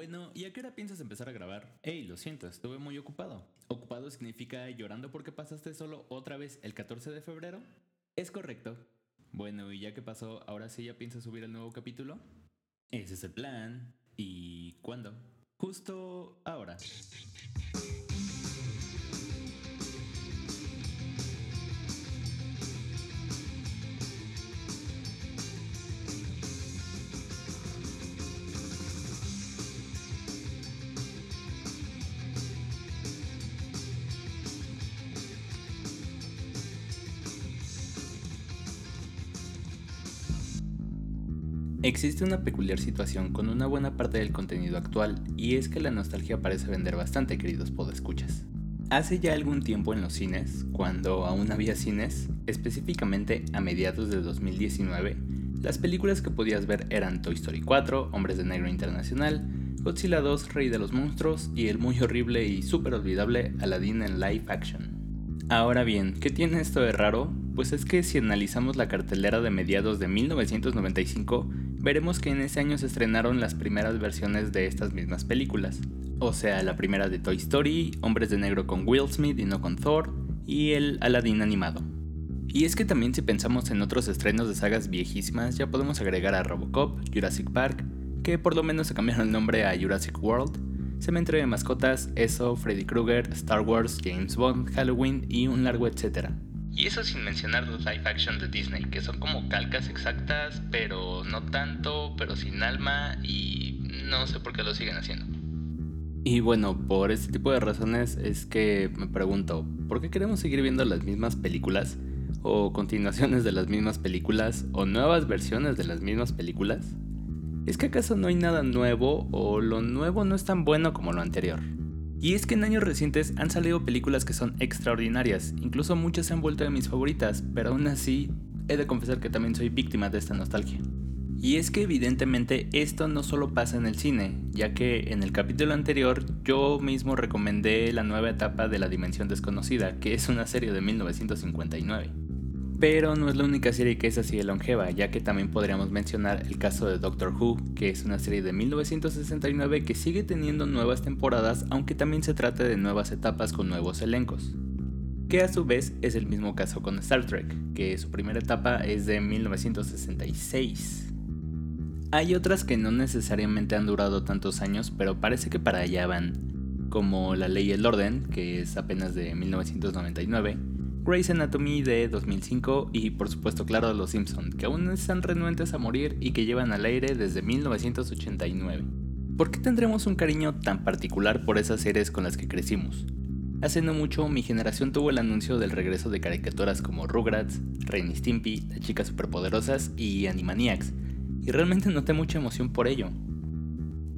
Bueno, ¿y a qué hora piensas empezar a grabar? Hey, lo siento, estuve muy ocupado. ¿Ocupado significa llorando porque pasaste solo otra vez el 14 de febrero? Es correcto. Bueno, ¿y ya que pasó, ahora sí ya piensas subir el nuevo capítulo? Ese es el plan. ¿Y cuándo? Justo ahora. Existe una peculiar situación con una buena parte del contenido actual y es que la nostalgia parece vender bastante, queridos podescuchas. Hace ya algún tiempo en los cines, cuando aún había cines, específicamente a mediados de 2019, las películas que podías ver eran Toy Story 4, Hombres de Negro Internacional, Godzilla 2, Rey de los Monstruos y el muy horrible y súper olvidable Aladdin en live action. Ahora bien, ¿qué tiene esto de raro? Pues es que si analizamos la cartelera de mediados de 1995, veremos que en ese año se estrenaron las primeras versiones de estas mismas películas. O sea, la primera de Toy Story, Hombres de Negro con Will Smith y no con Thor, y el Aladdin animado. Y es que también si pensamos en otros estrenos de sagas viejísimas, ya podemos agregar a Robocop, Jurassic Park, que por lo menos se cambiaron el nombre a Jurassic World, Cementerio de Mascotas, ESO, Freddy Krueger, Star Wars, James Bond, Halloween y un largo etcétera. Y eso sin mencionar los live action de Disney, que son como calcas exactas, pero no tanto, pero sin alma y no sé por qué lo siguen haciendo. Y bueno, por este tipo de razones es que me pregunto, ¿por qué queremos seguir viendo las mismas películas? ¿O continuaciones de las mismas películas? ¿O nuevas versiones de las mismas películas? ¿Es que acaso no hay nada nuevo o lo nuevo no es tan bueno como lo anterior? Y es que en años recientes han salido películas que son extraordinarias, incluso muchas se han vuelto de mis favoritas, pero aún así he de confesar que también soy víctima de esta nostalgia. Y es que evidentemente esto no solo pasa en el cine, ya que en el capítulo anterior yo mismo recomendé la nueva etapa de La Dimensión Desconocida, que es una serie de 1959. Pero no es la única serie que es así de longeva, ya que también podríamos mencionar el caso de Doctor Who, que es una serie de 1969 que sigue teniendo nuevas temporadas, aunque también se trata de nuevas etapas con nuevos elencos. Que a su vez es el mismo caso con Star Trek, que su primera etapa es de 1966. Hay otras que no necesariamente han durado tantos años, pero parece que para allá van, como La Ley y el Orden, que es apenas de 1999, Grey's Anatomy de 2005 y por supuesto claro Los Simpson, que aún están renuentes a morir y que llevan al aire desde 1989. ¿Por qué tendremos un cariño tan particular por esas series con las que crecimos? Hace no mucho mi generación tuvo el anuncio del regreso de caricaturas como Rugrats, Ren Stimpy, Las Chicas Superpoderosas y Animaniacs, y realmente noté mucha emoción por ello.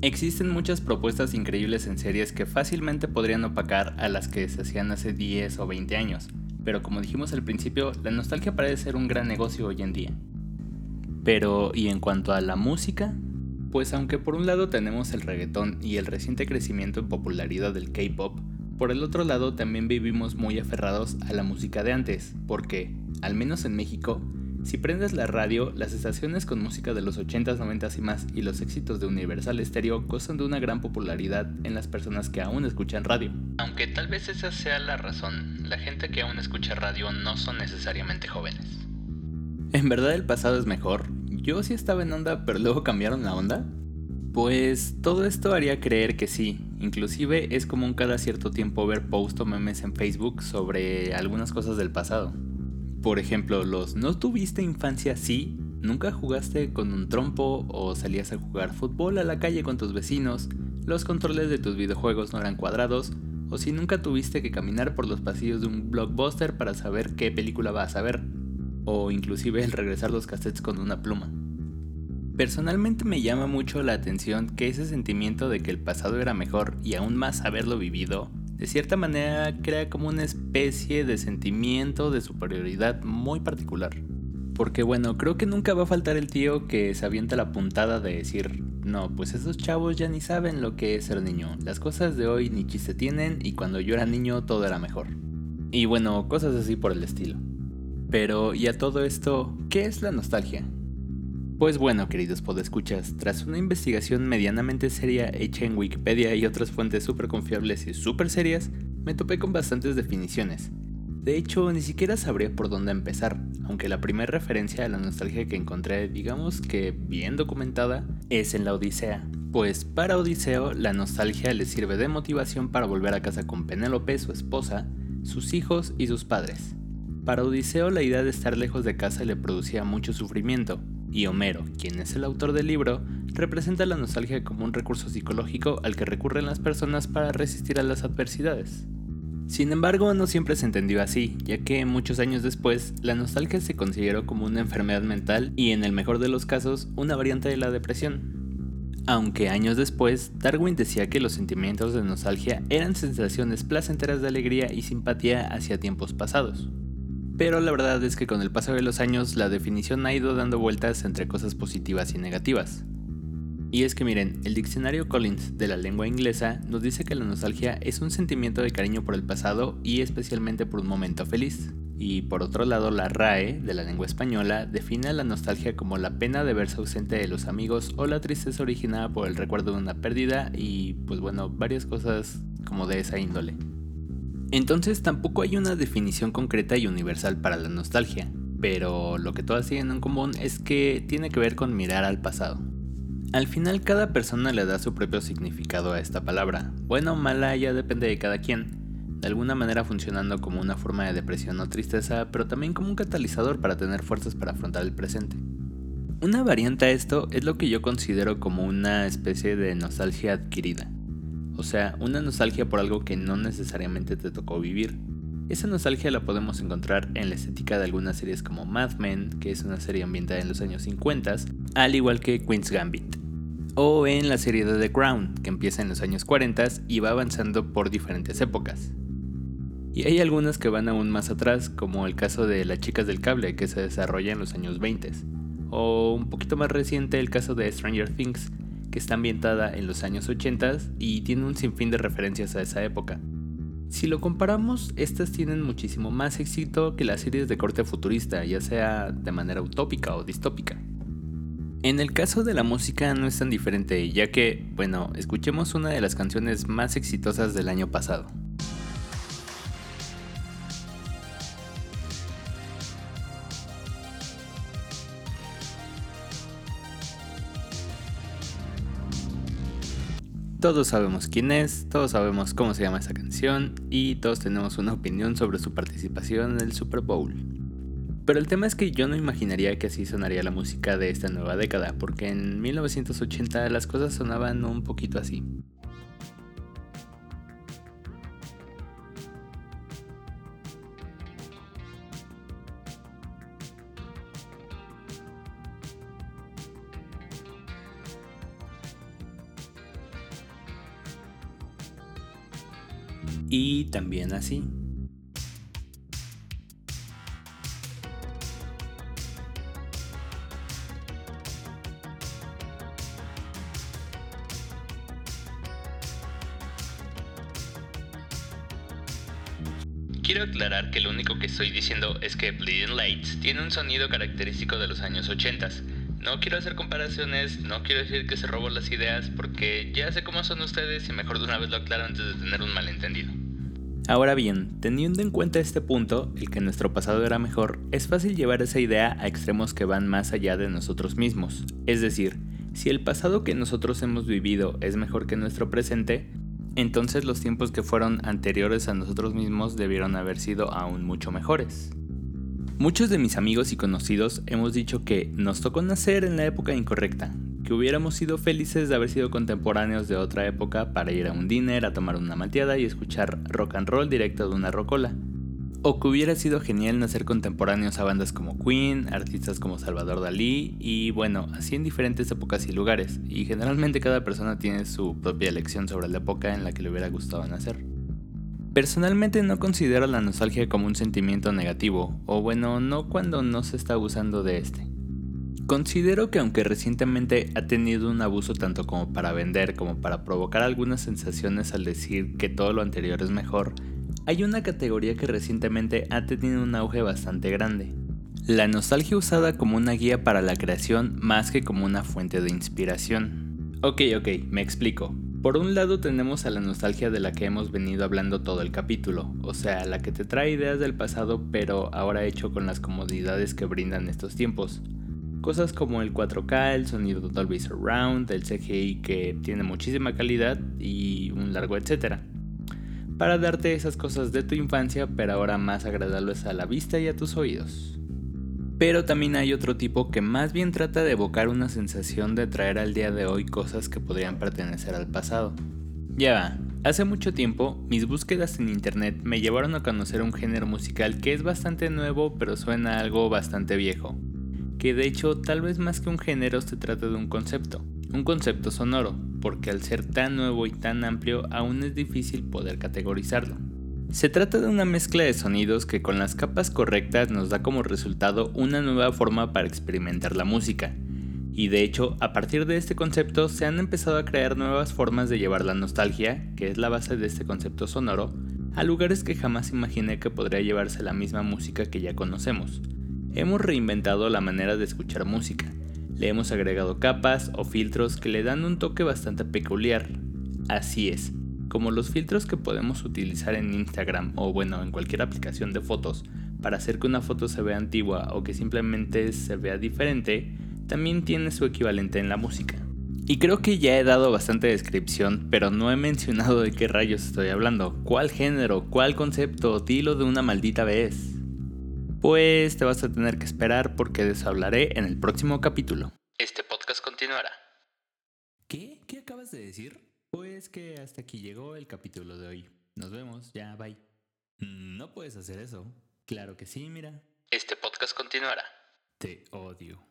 Existen muchas propuestas increíbles en series que fácilmente podrían opacar a las que se hacían hace 10 o 20 años, pero como dijimos al principio, la nostalgia parece ser un gran negocio hoy en día. Pero, ¿y en cuanto a la música? Pues aunque por un lado tenemos el reggaetón y el reciente crecimiento en popularidad del K-Pop, por el otro lado también vivimos muy aferrados a la música de antes, porque, al menos en México, si prendes la radio, las estaciones con música de los 80s, 90s y más y los éxitos de Universal Stereo gozan de una gran popularidad en las personas que aún escuchan radio. Aunque tal vez esa sea la razón, la gente que aún escucha radio no son necesariamente jóvenes. ¿En verdad el pasado es mejor? Yo sí estaba en onda, pero luego cambiaron la onda. Pues todo esto haría creer que sí, inclusive es común cada cierto tiempo ver posts o memes en Facebook sobre algunas cosas del pasado. Por ejemplo, los ¿no tuviste infancia así? ¿Nunca jugaste con un trompo o salías a jugar fútbol a la calle con tus vecinos? ¿Los controles de tus videojuegos no eran cuadrados? ¿O si nunca tuviste que caminar por los pasillos de un blockbuster para saber qué película vas a ver? O inclusive el regresar los cassettes con una pluma. Personalmente me llama mucho la atención que ese sentimiento de que el pasado era mejor y aún más haberlo vivido de cierta manera crea como una especie de sentimiento de superioridad muy particular. Porque bueno, creo que nunca va a faltar el tío que se avienta la puntada de decir, no, pues esos chavos ya ni saben lo que es ser niño, las cosas de hoy ni chiste tienen y cuando yo era niño todo era mejor. Y bueno, cosas así por el estilo. Pero, ¿y a todo esto, qué es la nostalgia? Pues bueno, queridos podescuchas, tras una investigación medianamente seria hecha en Wikipedia y otras fuentes súper confiables y súper serias, me topé con bastantes definiciones. De hecho, ni siquiera sabría por dónde empezar, aunque la primera referencia a la nostalgia que encontré, digamos que bien documentada, es en la Odisea. Pues para Odiseo, la nostalgia le sirve de motivación para volver a casa con Penélope, su esposa, sus hijos y sus padres. Para Odiseo la idea de estar lejos de casa le producía mucho sufrimiento, y Homero, quien es el autor del libro, representa la nostalgia como un recurso psicológico al que recurren las personas para resistir a las adversidades. Sin embargo, no siempre se entendió así, ya que muchos años después, la nostalgia se consideró como una enfermedad mental y en el mejor de los casos, una variante de la depresión. Aunque años después, Darwin decía que los sentimientos de nostalgia eran sensaciones placenteras de alegría y simpatía hacia tiempos pasados pero la verdad es que con el paso de los años la definición ha ido dando vueltas entre cosas positivas y negativas. Y es que miren, el diccionario Collins de la lengua inglesa nos dice que la nostalgia es un sentimiento de cariño por el pasado y especialmente por un momento feliz. Y por otro lado, la RAE de la lengua española define la nostalgia como la pena de verse ausente de los amigos o la tristeza originada por el recuerdo de una pérdida y pues bueno, varias cosas como de esa índole. Entonces tampoco hay una definición concreta y universal para la nostalgia, pero lo que todas tienen en común es que tiene que ver con mirar al pasado. Al final cada persona le da su propio significado a esta palabra, bueno o mala ya depende de cada quien, de alguna manera funcionando como una forma de depresión o tristeza, pero también como un catalizador para tener fuerzas para afrontar el presente. Una variante a esto es lo que yo considero como una especie de nostalgia adquirida. O sea, una nostalgia por algo que no necesariamente te tocó vivir. Esa nostalgia la podemos encontrar en la estética de algunas series como Mad Men, que es una serie ambientada en los años 50, al igual que Queen's Gambit. O en la serie de The Crown, que empieza en los años 40 y va avanzando por diferentes épocas. Y hay algunas que van aún más atrás, como el caso de Las Chicas del Cable, que se desarrolla en los años 20. O un poquito más reciente el caso de Stranger Things, que está ambientada en los años 80 y tiene un sinfín de referencias a esa época. Si lo comparamos, estas tienen muchísimo más éxito que las series de corte futurista, ya sea de manera utópica o distópica. En el caso de la música no es tan diferente, ya que, bueno, escuchemos una de las canciones más exitosas del año pasado. Todos sabemos quién es, todos sabemos cómo se llama esa canción y todos tenemos una opinión sobre su participación en el Super Bowl. Pero el tema es que yo no imaginaría que así sonaría la música de esta nueva década, porque en 1980 las cosas sonaban un poquito así. Y también así. Quiero aclarar que lo único que estoy diciendo es que Bleeding Lights tiene un sonido característico de los años 80. No quiero hacer comparaciones, no quiero decir que se robó las ideas porque ya sé cómo son ustedes y mejor de una vez lo aclaro antes de tener un malentendido. Ahora bien, teniendo en cuenta este punto, el que nuestro pasado era mejor, es fácil llevar esa idea a extremos que van más allá de nosotros mismos. Es decir, si el pasado que nosotros hemos vivido es mejor que nuestro presente, entonces los tiempos que fueron anteriores a nosotros mismos debieron haber sido aún mucho mejores. Muchos de mis amigos y conocidos hemos dicho que nos tocó nacer en la época incorrecta, que hubiéramos sido felices de haber sido contemporáneos de otra época para ir a un dinner, a tomar una malteada y escuchar rock and roll directo de una rocola. O que hubiera sido genial nacer contemporáneos a bandas como Queen, artistas como Salvador Dalí y bueno, así en diferentes épocas y lugares, y generalmente cada persona tiene su propia elección sobre la época en la que le hubiera gustado nacer. Personalmente no considero la nostalgia como un sentimiento negativo, o bueno, no cuando no se está abusando de este. Considero que aunque recientemente ha tenido un abuso tanto como para vender como para provocar algunas sensaciones al decir que todo lo anterior es mejor, hay una categoría que recientemente ha tenido un auge bastante grande. La nostalgia usada como una guía para la creación más que como una fuente de inspiración. Ok, ok, me explico. Por un lado tenemos a la nostalgia de la que hemos venido hablando todo el capítulo, o sea, la que te trae ideas del pasado pero ahora hecho con las comodidades que brindan estos tiempos. Cosas como el 4K, el sonido Dolby Surround, el CGI que tiene muchísima calidad y un largo etcétera. Para darte esas cosas de tu infancia pero ahora más agradables a la vista y a tus oídos. Pero también hay otro tipo que más bien trata de evocar una sensación de traer al día de hoy cosas que podrían pertenecer al pasado. Ya hace mucho tiempo mis búsquedas en internet me llevaron a conocer un género musical que es bastante nuevo pero suena algo bastante viejo. Que de hecho tal vez más que un género se trata de un concepto, un concepto sonoro, porque al ser tan nuevo y tan amplio aún es difícil poder categorizarlo. Se trata de una mezcla de sonidos que con las capas correctas nos da como resultado una nueva forma para experimentar la música. Y de hecho, a partir de este concepto se han empezado a crear nuevas formas de llevar la nostalgia, que es la base de este concepto sonoro, a lugares que jamás imaginé que podría llevarse la misma música que ya conocemos. Hemos reinventado la manera de escuchar música. Le hemos agregado capas o filtros que le dan un toque bastante peculiar. Así es, como los filtros que podemos utilizar en Instagram o bueno en cualquier aplicación de fotos para hacer que una foto se vea antigua o que simplemente se vea diferente, también tiene su equivalente en la música. Y creo que ya he dado bastante descripción, pero no he mencionado de qué rayos estoy hablando, cuál género, cuál concepto, dilo de una maldita vez. Pues te vas a tener que esperar porque eso hablaré en el próximo capítulo. Este podcast continuará. ¿Qué? ¿Qué acabas de decir? Pues que hasta aquí llegó el capítulo de hoy. Nos vemos, ya, bye. Mm, no puedes hacer eso. Claro que sí, mira. Este podcast continuará. Te odio.